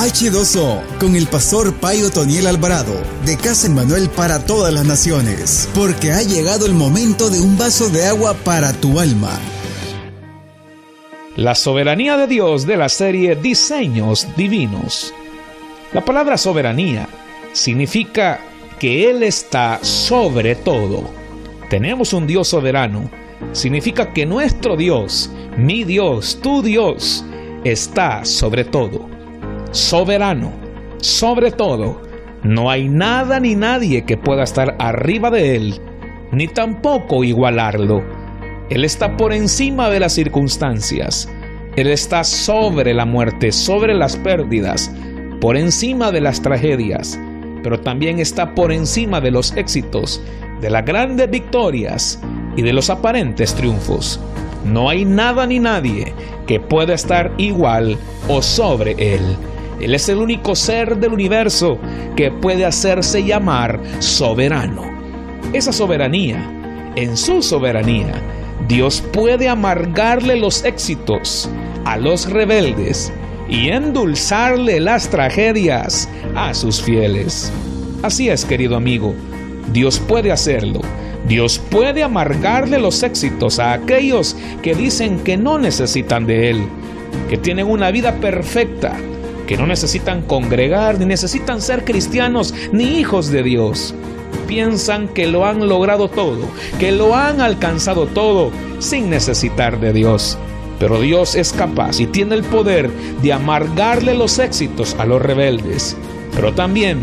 H2O con el pastor Payo Toniel Alvarado de Casa Manuel para todas las naciones, porque ha llegado el momento de un vaso de agua para tu alma. La soberanía de Dios de la serie Diseños Divinos. La palabra soberanía significa que Él está sobre todo. Tenemos un Dios soberano. Significa que nuestro Dios, mi Dios, tu Dios, está sobre todo soberano, sobre todo. No hay nada ni nadie que pueda estar arriba de Él, ni tampoco igualarlo. Él está por encima de las circunstancias. Él está sobre la muerte, sobre las pérdidas, por encima de las tragedias, pero también está por encima de los éxitos, de las grandes victorias y de los aparentes triunfos. No hay nada ni nadie que pueda estar igual o sobre Él. Él es el único ser del universo que puede hacerse llamar soberano. Esa soberanía, en su soberanía, Dios puede amargarle los éxitos a los rebeldes y endulzarle las tragedias a sus fieles. Así es, querido amigo, Dios puede hacerlo. Dios puede amargarle los éxitos a aquellos que dicen que no necesitan de Él, que tienen una vida perfecta, que no necesitan congregar, ni necesitan ser cristianos, ni hijos de Dios. Piensan que lo han logrado todo, que lo han alcanzado todo sin necesitar de Dios. Pero Dios es capaz y tiene el poder de amargarle los éxitos a los rebeldes, pero también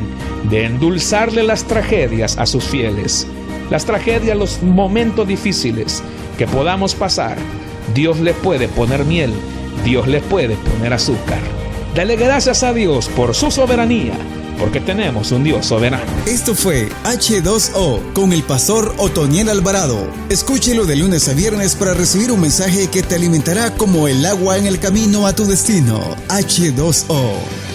de endulzarle las tragedias a sus fieles. Las tragedias, los momentos difíciles que podamos pasar, Dios le puede poner miel, Dios le puede poner azúcar. Dale gracias a Dios por su soberanía, porque tenemos un Dios soberano. Esto fue H2O con el pastor Otoniel Alvarado. Escúchelo de lunes a viernes para recibir un mensaje que te alimentará como el agua en el camino a tu destino. H2O.